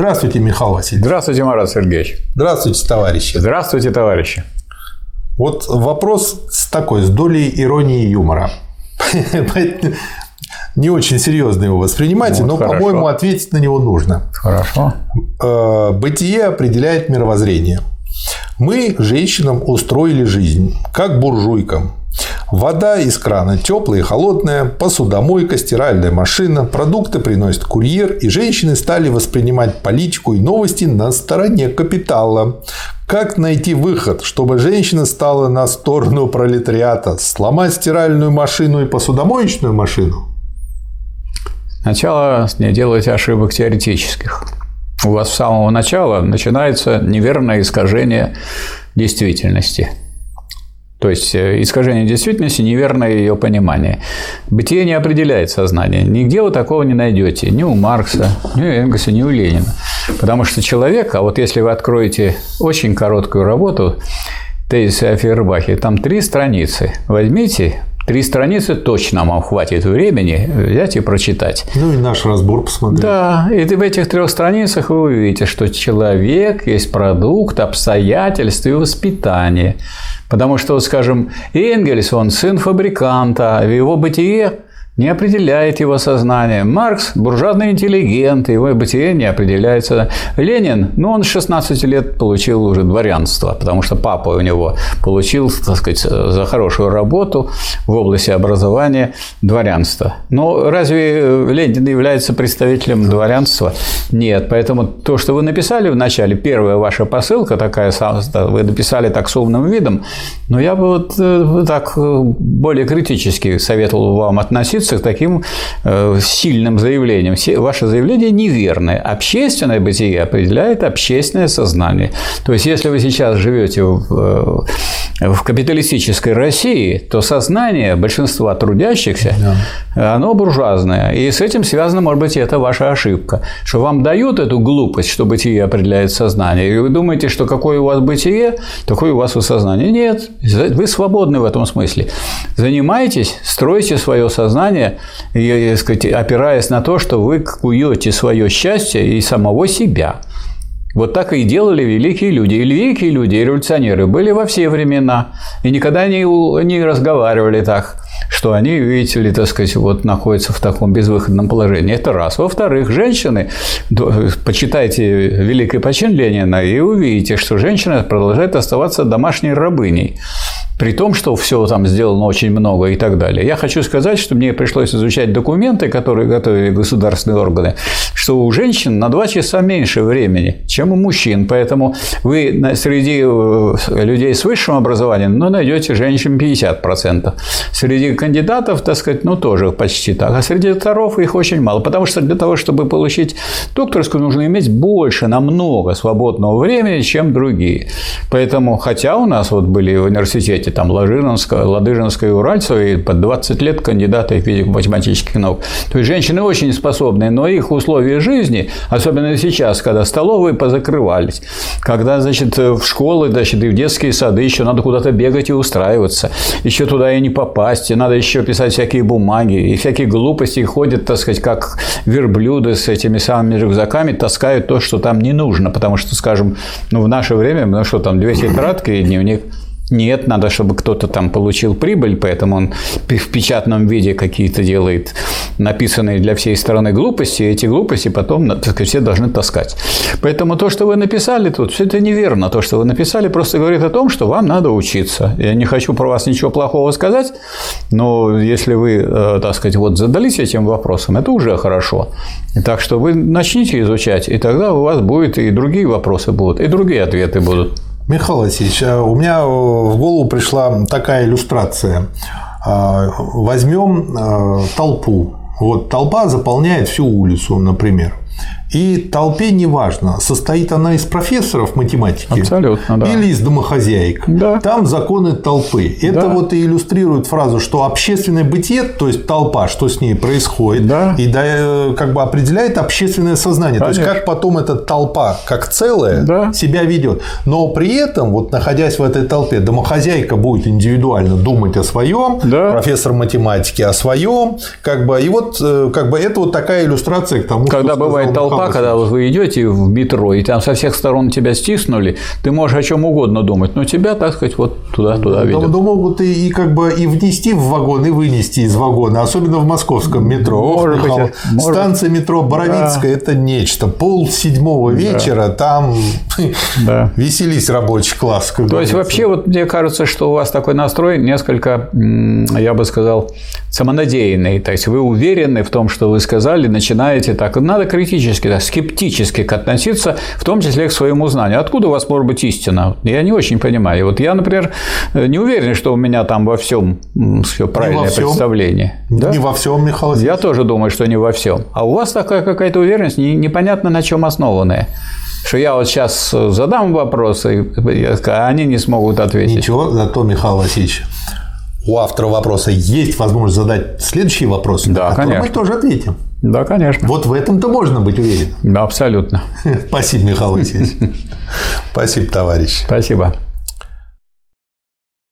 Здравствуйте, Михаил Васильевич. Здравствуйте, Марат Сергеевич. Здравствуйте, товарищи. Здравствуйте, товарищи. Вот вопрос с такой, с долей иронии и юмора. Не очень серьезно его воспринимайте, Вот, но, по-моему, ответить на него нужно. Хорошо. Э, Бытие определяет мировоззрение. Мы женщинам устроили жизнь, как буржуйкам. Вода из крана теплая и холодная, посудомойка, стиральная машина, продукты приносит курьер, и женщины стали воспринимать политику и новости на стороне капитала. Как найти выход, чтобы женщина стала на сторону пролетариата? Сломать стиральную машину и посудомоечную машину? Сначала не делайте ошибок теоретических. У вас с самого начала начинается неверное искажение действительности. То есть э, искажение действительности – неверное ее понимание. Бытие не определяет сознание. Нигде вы такого не найдете. Ни у Маркса, ни у Энгельса, ни у Ленина. Потому что человек, а вот если вы откроете очень короткую работу тезисы о Фейербахе, там три страницы. Возьмите, три страницы точно вам хватит времени взять и прочитать. Ну и наш разбор посмотреть. Да, и в этих трех страницах вы увидите, что человек есть продукт обстоятельств и воспитания. Потому что, скажем, Энгельс, он сын фабриканта, а в его бытие не определяет его сознание. Маркс – буржуазный интеллигент, его бытие не определяется. Ленин, ну, он с 16 лет получил уже дворянство, потому что папа у него получил, так сказать, за хорошую работу в области образования дворянство. Но разве Ленин является представителем дворянства? Нет. Поэтому то, что вы написали в начале, первая ваша посылка такая, вы написали так с умным видом, но я бы вот э, так э, более критически советовал вам относиться к таким э, сильным заявлениям. Ваше заявление неверное. Общественное бытие определяет общественное сознание. То есть, если вы сейчас живете в, в капиталистической России, то сознание большинства трудящихся, да. оно буржуазное. И с этим связано, может быть, это ваша ошибка, что вам дают эту глупость, что бытие определяет сознание, и вы думаете, что какое у вас бытие, такое у вас и сознание. Нет, вы свободны в этом смысле. Занимайтесь, стройте свое сознание, и, сказать, опираясь на то, что вы куете свое счастье и самого себя. Вот так и делали великие люди. И великие люди, и революционеры были во все времена. И никогда не, не разговаривали так, что они, видите ли, так сказать, вот находятся в таком безвыходном положении. Это раз. Во-вторых, женщины, почитайте великий почин Ленина, и увидите, что женщина продолжает оставаться домашней рабыней при том, что все там сделано очень много и так далее. Я хочу сказать, что мне пришлось изучать документы, которые готовили государственные органы, что у женщин на 2 часа меньше времени, чем у мужчин. Поэтому вы среди людей с высшим образованием ну, найдете женщин 50%. Среди кандидатов, так сказать, ну, тоже почти так. А среди докторов их очень мало. Потому что для того, чтобы получить докторскую, нужно иметь больше, намного свободного времени, чем другие. Поэтому, хотя у нас вот были в университете там Ладыжинская, Ладыжинская и Уральцева, и под 20 лет кандидаты физико-математических наук. То есть, женщины очень способные, но их условия жизни, особенно сейчас, когда столовые позакрывались, когда, значит, в школы, значит, и в детские сады еще надо куда-то бегать и устраиваться, еще туда и не попасть, и надо еще писать всякие бумаги, и всякие глупости, ходят, так сказать, как верблюды с этими самыми рюкзаками, таскают то, что там не нужно, потому что, скажем, ну, в наше время, ну, что там, две тетрадки и дневник, нет, надо, чтобы кто-то там получил прибыль, поэтому он в печатном виде какие-то делает написанные для всей страны глупости, и эти глупости потом, так сказать, все должны таскать. Поэтому то, что вы написали тут, все это неверно. То, что вы написали, просто говорит о том, что вам надо учиться. Я не хочу про вас ничего плохого сказать, но если вы, так сказать, вот задались этим вопросом, это уже хорошо. Так что вы начните изучать, и тогда у вас будет и другие вопросы будут, и другие ответы будут. Михаил Васильевич, у меня в голову пришла такая иллюстрация. Возьмем толпу. Вот толпа заполняет всю улицу, например. И толпе не важно, состоит она из профессоров математики Абсолютно, да. или из домохозяек. Да. Там законы толпы. Это Да. вот и иллюстрирует фразу, что общественное бытие, то есть толпа, что с ней происходит, Да. и да, э, как бы определяет общественное сознание. То есть Конечно. как потом эта толпа, как целая, Да. себя ведет. Но при этом, вот находясь в этой толпе, домохозяйка будет индивидуально думать о своем, Да. профессор математики о своем, как бы, и вот э, как бы это вот такая иллюстрация к тому, Когда что бывает сказал толпа когда вы идете в метро, и там со всех сторон тебя стиснули, ты можешь о чем угодно думать, но тебя, так сказать, вот туда-туда ведет. Да, могут и, и как бы и внести в вагон, и вынести из вагона, особенно в московском метро. Может Ох, быть, может... Станция метро Боровицкая да. – это нечто. Пол седьмого вечера, да. там да. веселись рабочий класс. То говорится. есть, вообще, вот мне кажется, что у вас такой настрой несколько, я бы сказал, самонадеянный. То есть, вы уверены в том, что вы сказали, начинаете так. Надо критически, так, скептически относиться, в том числе к своему знанию. Откуда у вас может быть истина? Я не очень понимаю. Вот я, например, не уверен, что у меня там во всем все правильное во всем. представление. Не да? во всем, Михаил Я тоже думаю, что не во всем. А у вас такая какая-то уверенность, непонятно на чем основанная что я вот сейчас задам вопросы, а они не смогут ответить. Ничего, зато, Михаил Васильевич, у автора вопроса есть возможность задать следующие вопросы, да, на которые конечно. мы тоже ответим. Да, конечно. Вот в этом-то можно быть уверен. Да, абсолютно. Спасибо, Михаил Васильевич. Спасибо, товарищ. Спасибо.